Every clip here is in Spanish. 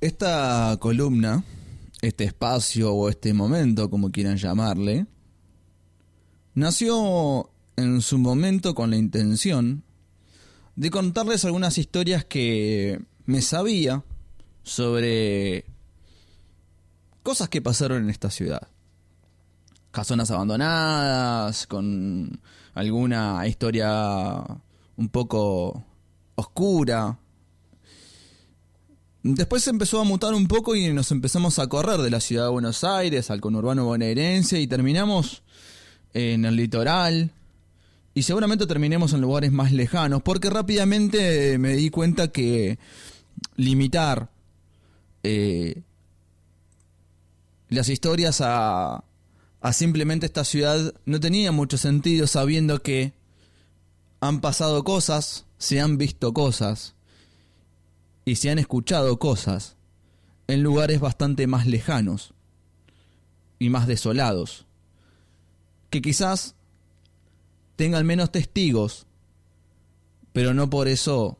Esta columna, este espacio o este momento, como quieran llamarle, nació en su momento con la intención de contarles algunas historias que me sabía sobre cosas que pasaron en esta ciudad. Casonas abandonadas, con alguna historia un poco oscura. Después empezó a mutar un poco y nos empezamos a correr de la ciudad de Buenos Aires al conurbano bonaerense y terminamos en el litoral. Y seguramente terminemos en lugares más lejanos, porque rápidamente me di cuenta que limitar eh, las historias a, a simplemente esta ciudad no tenía mucho sentido sabiendo que han pasado cosas, se han visto cosas y se han escuchado cosas en lugares bastante más lejanos y más desolados, que quizás tengan menos testigos, pero no por eso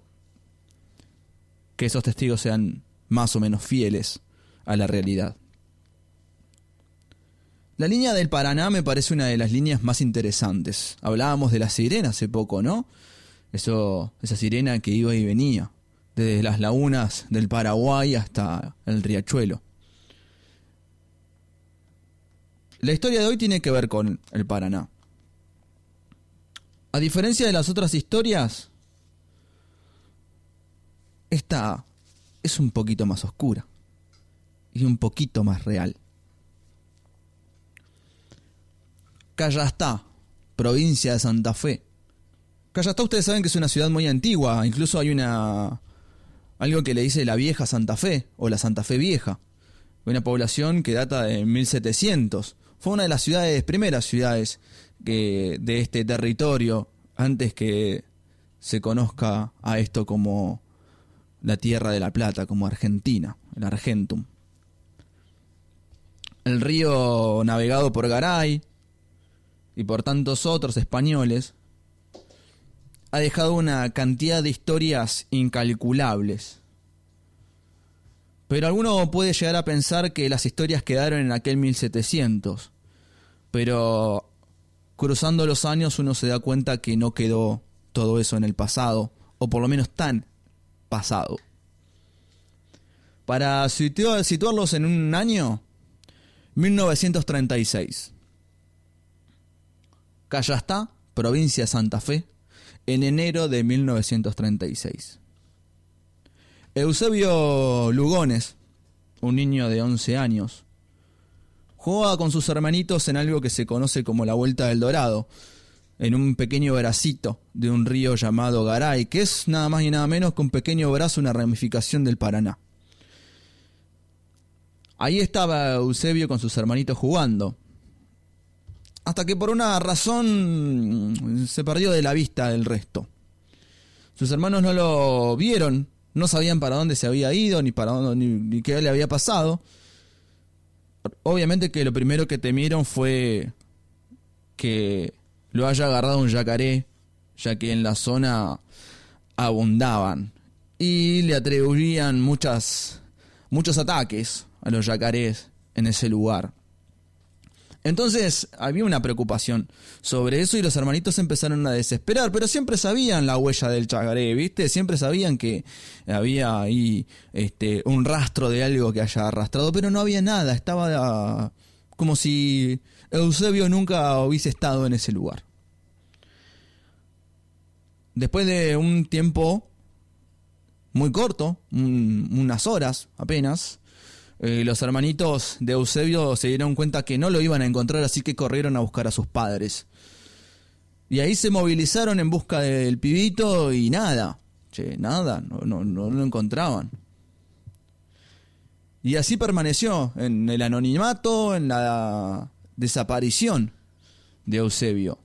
que esos testigos sean más o menos fieles a la realidad. La línea del Paraná me parece una de las líneas más interesantes. Hablábamos de la sirena hace poco, ¿no? Eso, esa sirena que iba y venía, desde las lagunas del Paraguay hasta el riachuelo. La historia de hoy tiene que ver con el Paraná. A diferencia de las otras historias, esta es un poquito más oscura y un poquito más real. Callastá, provincia de Santa Fe. Callastá ustedes saben que es una ciudad muy antigua, incluso hay una algo que le dice la vieja Santa Fe o la Santa Fe vieja. Una población que data de 1700. Fue una de las ciudades, primeras ciudades que, de este territorio antes que se conozca a esto como la Tierra de la Plata, como Argentina, el Argentum. El río navegado por Garay, y por tantos otros españoles, ha dejado una cantidad de historias incalculables. Pero alguno puede llegar a pensar que las historias quedaron en aquel 1700, pero cruzando los años uno se da cuenta que no quedó todo eso en el pasado, o por lo menos tan pasado. Para situarlos en un año, 1936. Callastá, provincia de Santa Fe, en enero de 1936. Eusebio Lugones, un niño de 11 años, jugaba con sus hermanitos en algo que se conoce como la Vuelta del Dorado, en un pequeño bracito de un río llamado Garay, que es nada más y nada menos que un pequeño brazo, una ramificación del Paraná. Ahí estaba Eusebio con sus hermanitos jugando, hasta que por una razón se perdió de la vista del resto. Sus hermanos no lo vieron, no sabían para dónde se había ido, ni para dónde, ni, qué le había pasado. Obviamente que lo primero que temieron fue que lo haya agarrado un yacaré, ya que en la zona abundaban. Y le atribuían muchas, muchos ataques a los yacarés en ese lugar. Entonces había una preocupación sobre eso y los hermanitos empezaron a desesperar, pero siempre sabían la huella del chagaré, ¿viste? Siempre sabían que había ahí este, un rastro de algo que haya arrastrado, pero no había nada, estaba como si Eusebio nunca hubiese estado en ese lugar. Después de un tiempo muy corto, unas horas apenas, eh, los hermanitos de Eusebio se dieron cuenta que no lo iban a encontrar, así que corrieron a buscar a sus padres. Y ahí se movilizaron en busca del pibito y nada, nada, no, no, no lo encontraban. Y así permaneció en el anonimato, en la desaparición de Eusebio.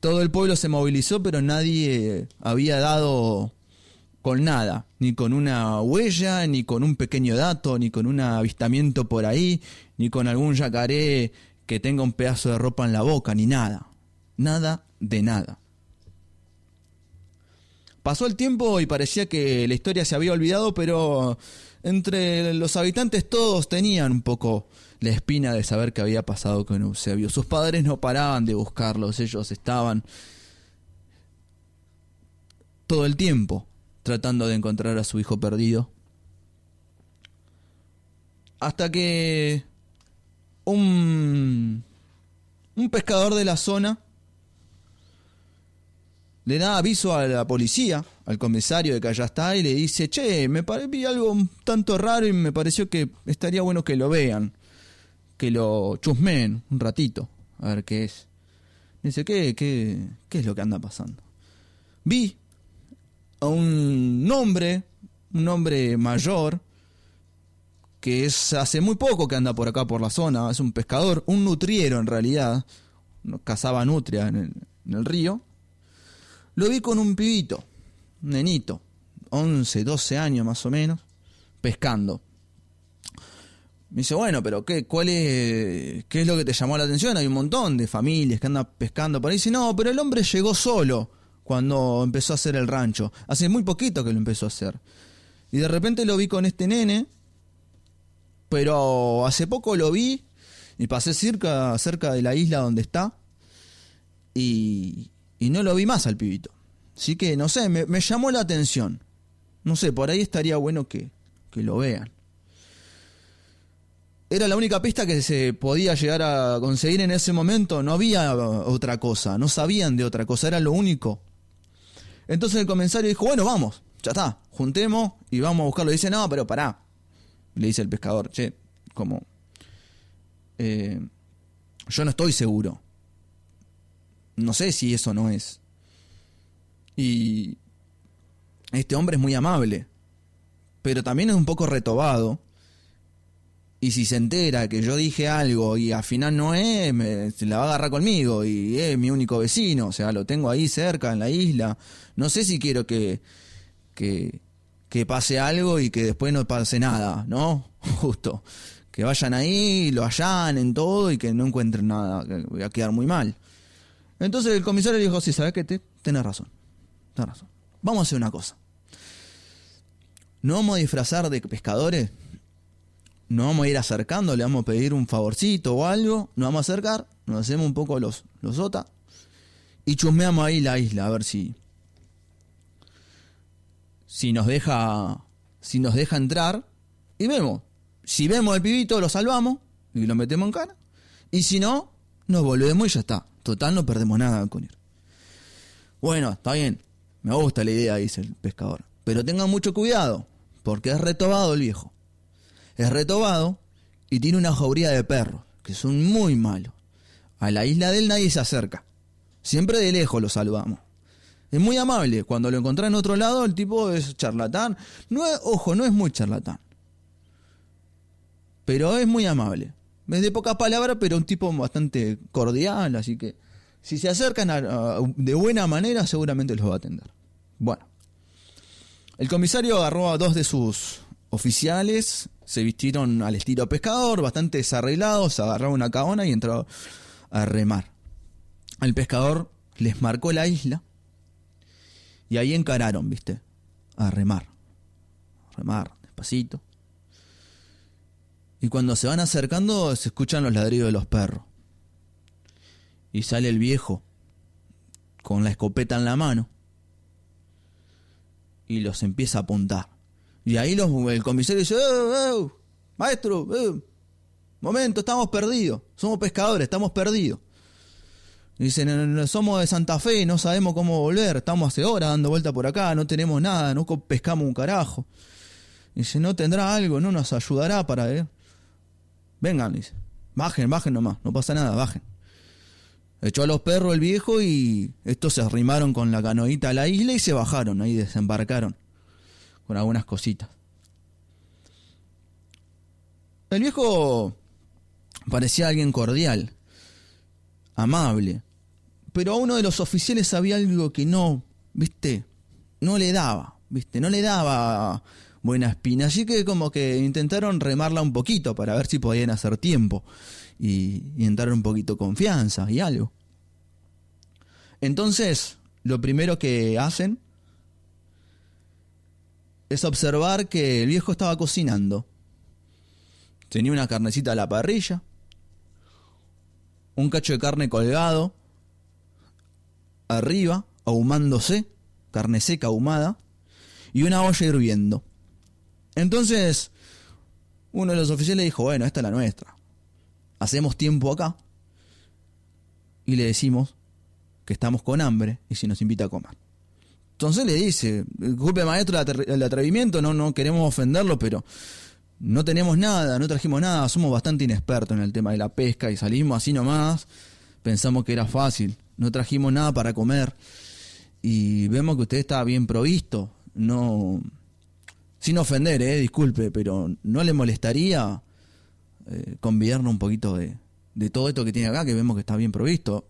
Todo el pueblo se movilizó, pero nadie había dado con nada, ni con una huella, ni con un pequeño dato, ni con un avistamiento por ahí, ni con algún yacaré que tenga un pedazo de ropa en la boca, ni nada. Nada de nada. Pasó el tiempo y parecía que la historia se había olvidado, pero entre los habitantes todos tenían un poco la espina de saber qué había pasado con Eusebio. Sus padres no paraban de buscarlos, ellos estaban todo el tiempo tratando de encontrar a su hijo perdido. Hasta que un, un pescador de la zona le da aviso a la policía, al comisario de que allá está, y le dice, che, me vi algo un tanto raro y me pareció que estaría bueno que lo vean, que lo chusmeen un ratito, a ver qué es. Dice, ¿qué, qué, qué es lo que anda pasando? Vi a un hombre, un hombre mayor, que es hace muy poco que anda por acá por la zona, es un pescador, un nutriero en realidad, cazaba nutria en el, río. Lo vi con un pibito, un nenito, 11, 12 años más o menos, pescando. Me dice, bueno, pero ¿qué, cuál es, ¿qué es lo que te llamó la atención? Hay un montón de familias que andan pescando por ahí. Dice, no, pero el hombre llegó solo cuando empezó a hacer el rancho. Hace muy poquito que lo empezó a hacer. Y de repente lo vi con este nene, pero hace poco lo vi y pasé cerca, cerca de la isla donde está y, y no lo vi más al pibito. Así que, no sé, me, me llamó la atención. No sé, por ahí estaría bueno que, que lo vean. Era la única pista que se podía llegar a conseguir en ese momento. No había otra cosa, no sabían de otra cosa, era lo único entonces el comisario dijo, bueno, vamos, ya está, juntemos y vamos a buscarlo. dice, no, pero pará. Le dice el pescador, che, como... Eh, yo no estoy seguro. No sé si eso no es. Y este hombre es muy amable, pero también es un poco retobado. Y si se entera que yo dije algo y al final no es, se la va a agarrar conmigo y es mi único vecino, o sea, lo tengo ahí cerca en la isla. No sé si quiero que, que, que pase algo y que después no pase nada, ¿no? Justo. Que vayan ahí, lo allanen todo y que no encuentren nada, que voy a quedar muy mal. Entonces el comisario dijo, sí, ¿sabes qué? Te, tenés razón, tenés razón. Vamos a hacer una cosa. No vamos a disfrazar de pescadores nos vamos a ir acercando, le vamos a pedir un favorcito o algo, nos vamos a acercar, nos hacemos un poco los, los OTA y chusmeamos ahí la isla a ver si si nos deja si nos deja entrar y vemos. Si vemos al pibito lo salvamos y lo metemos en cara y si no nos volvemos y ya está. Total no perdemos nada con ir. Bueno, está bien. Me gusta la idea, dice el pescador. Pero tengan mucho cuidado, porque es retobado el viejo es retobado y tiene una jauría de perros, que son muy malos. A la isla de él nadie se acerca. Siempre de lejos lo saludamos. Es muy amable. Cuando lo encontrás en otro lado, el tipo es charlatán. No es, ojo, no es muy charlatán. Pero es muy amable. Es de pocas palabras, pero un tipo bastante cordial. Así que si se acercan de buena manera, seguramente los va a atender. Bueno. El comisario agarró a dos de sus oficiales se vistieron al estilo pescador, bastante desarreglados, agarraron una caona y entraron a remar. El pescador les marcó la isla y ahí encararon, ¿viste? A remar. A remar, despacito. Y cuando se van acercando se escuchan los ladridos de los perros. Y sale el viejo con la escopeta en la mano y los empieza a apuntar. Y ahí los, el comisario dice, eh, eh, maestro, eh, momento, estamos perdidos, somos pescadores, estamos perdidos. Dicen, somos de Santa Fe, no sabemos cómo volver, estamos hace horas dando vuelta por acá, no tenemos nada, no pescamos un carajo. Dice, no tendrá algo, no nos ayudará para ver. Vengan, dice, bajen, bajen nomás, no pasa nada, bajen. Echó a los perros el viejo y estos se arrimaron con la canoita a la isla y se bajaron, ahí desembarcaron con algunas cositas. El viejo parecía alguien cordial, amable, pero a uno de los oficiales había algo que no, viste, no le daba, viste, no le daba buena espina, así que como que intentaron remarla un poquito para ver si podían hacer tiempo y, y entrar un poquito confianza y algo. Entonces, lo primero que hacen es observar que el viejo estaba cocinando. Tenía una carnecita a la parrilla, un cacho de carne colgado, arriba, ahumándose, carne seca ahumada, y una olla hirviendo. Entonces, uno de los oficiales dijo, bueno, esta es la nuestra. Hacemos tiempo acá y le decimos que estamos con hambre y si nos invita a comer. Entonces le dice, disculpe maestro el atrevimiento, no, no queremos ofenderlo, pero no tenemos nada, no trajimos nada, somos bastante inexpertos en el tema de la pesca y salimos así nomás, pensamos que era fácil, no trajimos nada para comer y vemos que usted está bien provisto, no, sin ofender, eh, disculpe, pero ¿no le molestaría eh, convidarnos un poquito de, de todo esto que tiene acá, que vemos que está bien provisto?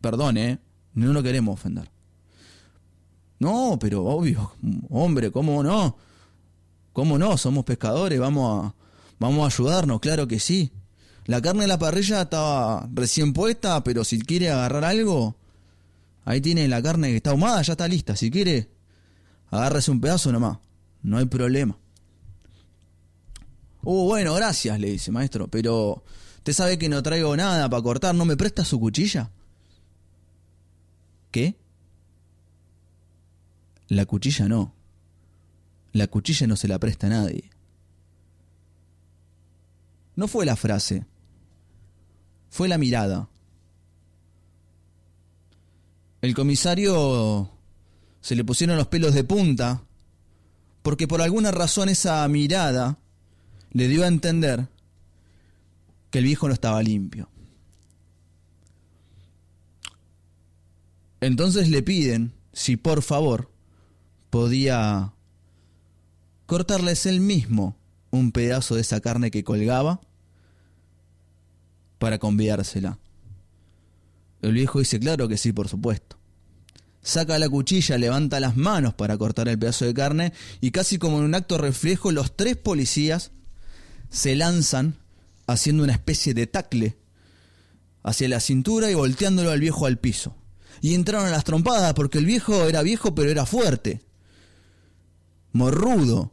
Perdone, eh, no lo queremos ofender. No, pero obvio, hombre, ¿cómo no? ¿Cómo no? Somos pescadores, vamos a, vamos a ayudarnos, claro que sí. La carne de la parrilla estaba recién puesta, pero si quiere agarrar algo, ahí tiene la carne que está ahumada, ya está lista. Si quiere, agárrese un pedazo nomás, no hay problema. Oh, bueno, gracias, le dice, maestro, pero usted sabe que no traigo nada para cortar, ¿no me presta su cuchilla? ¿Qué? La cuchilla no. La cuchilla no se la presta a nadie. No fue la frase, fue la mirada. El comisario se le pusieron los pelos de punta porque por alguna razón esa mirada le dio a entender que el viejo no estaba limpio. Entonces le piden si por favor podía cortarles él mismo un pedazo de esa carne que colgaba para convidársela. El viejo dice, claro que sí, por supuesto. Saca la cuchilla, levanta las manos para cortar el pedazo de carne y casi como en un acto reflejo los tres policías se lanzan haciendo una especie de tacle hacia la cintura y volteándolo al viejo al piso. Y entraron a las trompadas porque el viejo era viejo pero era fuerte morrudo,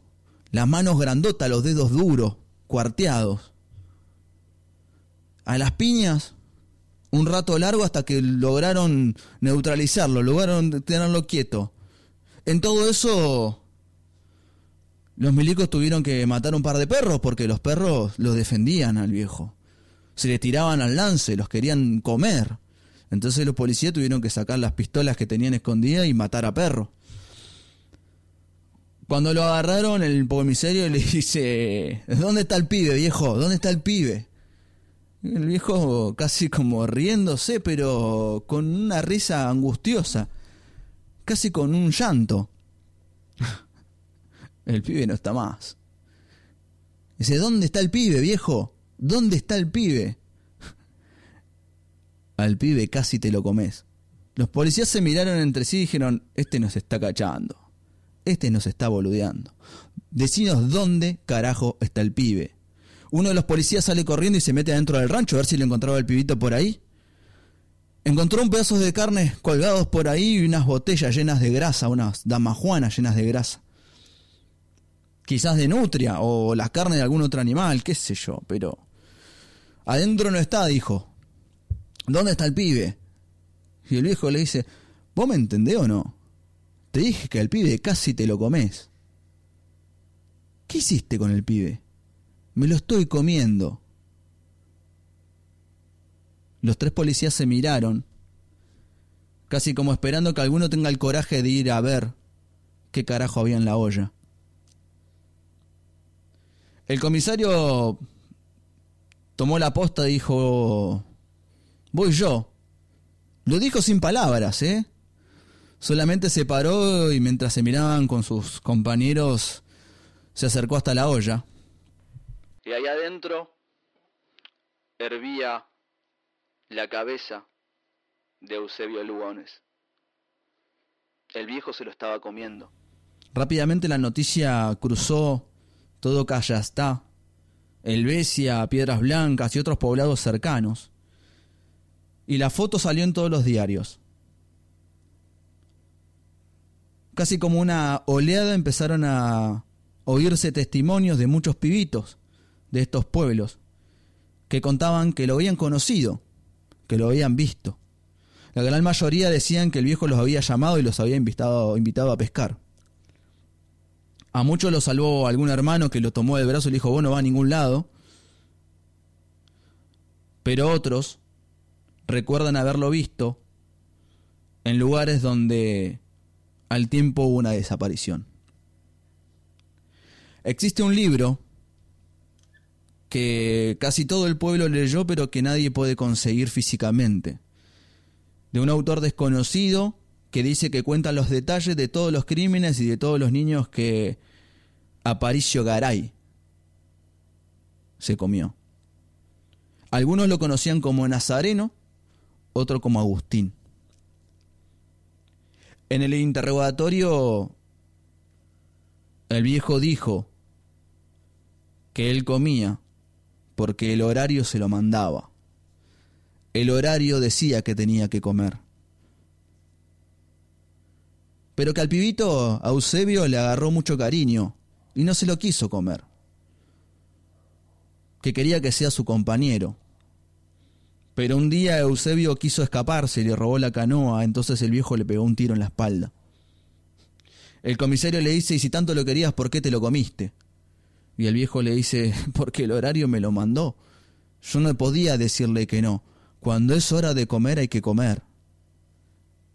las manos grandotas, los dedos duros, cuarteados. A las piñas, un rato largo hasta que lograron neutralizarlo, lograron tenerlo quieto. En todo eso, los milicos tuvieron que matar un par de perros porque los perros los defendían al viejo. Se le tiraban al lance, los querían comer. Entonces los policías tuvieron que sacar las pistolas que tenían escondidas y matar a perros. Cuando lo agarraron, el comisario le dice, ¿dónde está el pibe, viejo? ¿Dónde está el pibe? El viejo casi como riéndose, pero con una risa angustiosa, casi con un llanto. El pibe no está más. Dice, ¿dónde está el pibe, viejo? ¿Dónde está el pibe? Al pibe casi te lo comes. Los policías se miraron entre sí y dijeron, este nos está cachando este nos está boludeando. Decinos dónde carajo está el pibe. Uno de los policías sale corriendo y se mete adentro del rancho a ver si le encontraba el pibito por ahí. Encontró un pedazo de carne colgados por ahí y unas botellas llenas de grasa, unas damajuanas llenas de grasa. Quizás de nutria o la carne de algún otro animal, qué sé yo, pero... Adentro no está, dijo. ¿Dónde está el pibe? Y el viejo le dice, ¿vos me entendés o no? Te dije que al pibe casi te lo comes. ¿Qué hiciste con el pibe? Me lo estoy comiendo. Los tres policías se miraron, casi como esperando que alguno tenga el coraje de ir a ver qué carajo había en la olla. El comisario tomó la posta y dijo, voy yo. Lo dijo sin palabras, ¿eh? Solamente se paró y mientras se miraban con sus compañeros, se acercó hasta la olla. Y ahí adentro hervía la cabeza de Eusebio Lugones. El viejo se lo estaba comiendo. Rápidamente la noticia cruzó todo Callastá, Elvesia, Piedras Blancas y otros poblados cercanos. Y la foto salió en todos los diarios. Casi como una oleada empezaron a, oírse testimonios de muchos pibitos de estos pueblos que contaban que lo habían conocido, que lo habían visto. La gran mayoría decían que el viejo los había llamado y los había invitado, invitado a pescar. A muchos lo salvó algún hermano que lo tomó del brazo y le dijo, vos no va a ningún lado. Pero otros recuerdan haberlo visto en lugares donde al tiempo hubo una desaparición. Existe un libro que casi todo el pueblo leyó pero que nadie puede conseguir físicamente. De un autor desconocido que dice que cuenta los detalles de todos los crímenes y de todos los niños que Aparicio Garay se comió. Algunos lo conocían como Nazareno, otro como Agustín. En el interrogatorio, el viejo dijo que él comía porque el horario se lo mandaba. El horario decía que tenía que comer. Pero que al pibito Eusebio le agarró mucho cariño y no se lo quiso comer. Que quería que sea su compañero. Pero un día Eusebio quiso escaparse y le robó la canoa, entonces el viejo le pegó un tiro en la espalda. El comisario le dice, y si tanto lo querías, ¿por qué te lo comiste? Y el viejo le dice, porque el horario me lo mandó. Yo no podía decirle que no. Cuando es hora de comer hay que comer.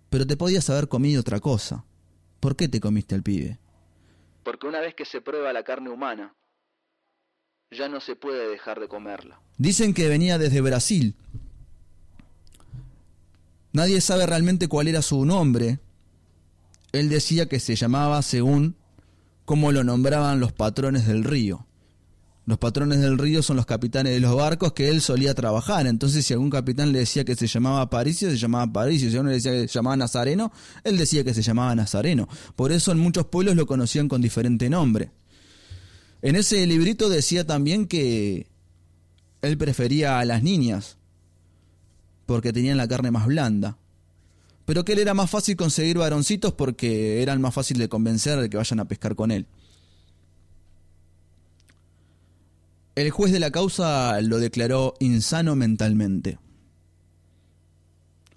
Pero te podías haber comido otra cosa. ¿Por qué te comiste al pibe? Porque una vez que se prueba la carne humana, ya no se puede dejar de comerla. Dicen que venía desde Brasil. Nadie sabe realmente cuál era su nombre. Él decía que se llamaba según como lo nombraban los patrones del río. Los patrones del río son los capitanes de los barcos que él solía trabajar. Entonces, si algún capitán le decía que se llamaba Paricio, se llamaba Paricio. Si uno le decía que se llamaba Nazareno, él decía que se llamaba Nazareno. Por eso en muchos pueblos lo conocían con diferente nombre. En ese librito decía también que él prefería a las niñas, porque tenían la carne más blanda pero que él era más fácil conseguir varoncitos porque eran más fácil de convencer de que vayan a pescar con él. El juez de la causa lo declaró insano mentalmente.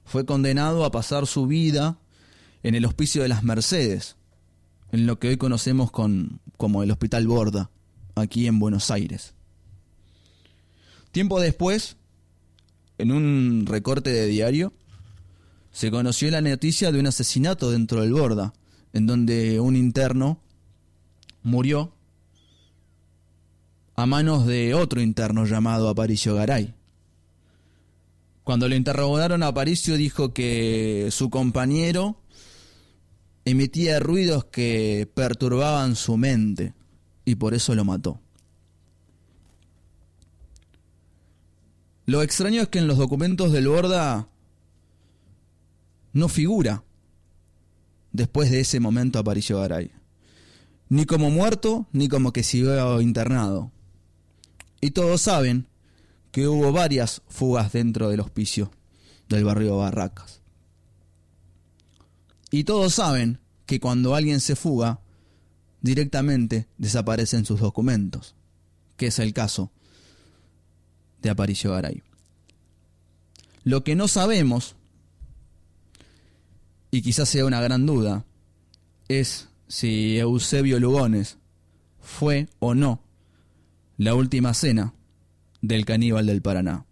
Fue condenado a pasar su vida en el hospicio de las Mercedes, en lo que hoy conocemos con, como el Hospital Borda, aquí en Buenos Aires. Tiempo después, en un recorte de diario, se conoció la noticia de un asesinato dentro del Borda, en donde un interno murió a manos de otro interno llamado Aparicio Garay. Cuando lo interrogaron, Aparicio dijo que su compañero emitía ruidos que perturbaban su mente y por eso lo mató. Lo extraño es que en los documentos del Borda no figura después de ese momento Aparicio Garay. Ni como muerto, ni como que siguió internado. Y todos saben que hubo varias fugas dentro del hospicio del barrio Barracas. Y todos saben que cuando alguien se fuga, directamente desaparecen sus documentos, que es el caso de Aparicio Garay. Lo que no sabemos y quizás sea una gran duda, es si Eusebio Lugones fue o no la última cena del caníbal del Paraná.